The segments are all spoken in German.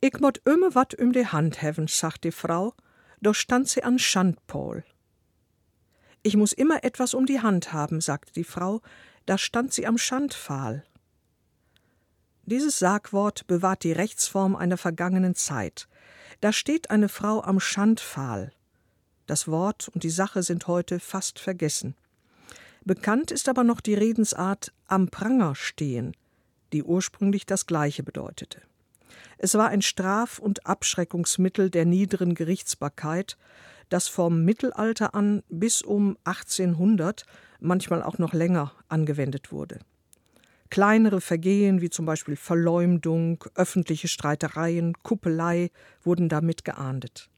Ich mott immer wat um die Hand heven, sagt die Frau, doch stand sie an Schandpol. Ich muss immer etwas um die Hand haben, sagte die Frau, da stand sie am Schandpfahl. Dieses Sagwort bewahrt die Rechtsform einer vergangenen Zeit. Da steht eine Frau am Schandpfahl. Das Wort und die Sache sind heute fast vergessen. Bekannt ist aber noch die Redensart am Pranger stehen, die ursprünglich das Gleiche bedeutete. Es war ein Straf- und Abschreckungsmittel der niederen Gerichtsbarkeit, das vom Mittelalter an bis um 1800, manchmal auch noch länger, angewendet wurde. Kleinere Vergehen wie zum Beispiel Verleumdung, öffentliche Streitereien, Kuppelei wurden damit geahndet.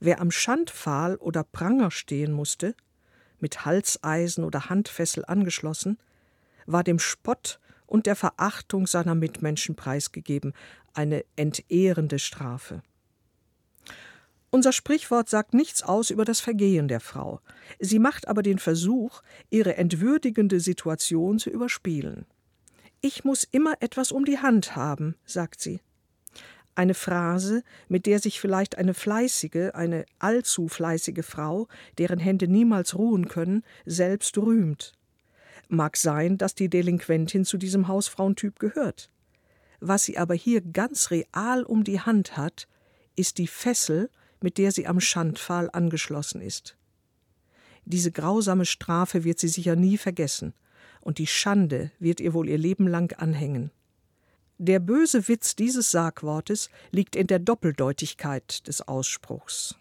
Wer am Schandpfahl oder Pranger stehen musste, mit Halseisen oder Handfessel angeschlossen, war dem Spott und der Verachtung seiner Mitmenschen preisgegeben, eine entehrende Strafe. Unser Sprichwort sagt nichts aus über das Vergehen der Frau. Sie macht aber den Versuch, ihre entwürdigende Situation zu überspielen. Ich muss immer etwas um die Hand haben, sagt sie. Eine Phrase, mit der sich vielleicht eine fleißige, eine allzu fleißige Frau, deren Hände niemals ruhen können, selbst rühmt. Mag sein, dass die Delinquentin zu diesem Hausfrauentyp gehört. Was sie aber hier ganz real um die Hand hat, ist die Fessel, mit der sie am Schandpfahl angeschlossen ist. Diese grausame Strafe wird sie sicher nie vergessen, und die Schande wird ihr wohl ihr Leben lang anhängen. Der böse Witz dieses Sagwortes liegt in der Doppeldeutigkeit des Ausspruchs.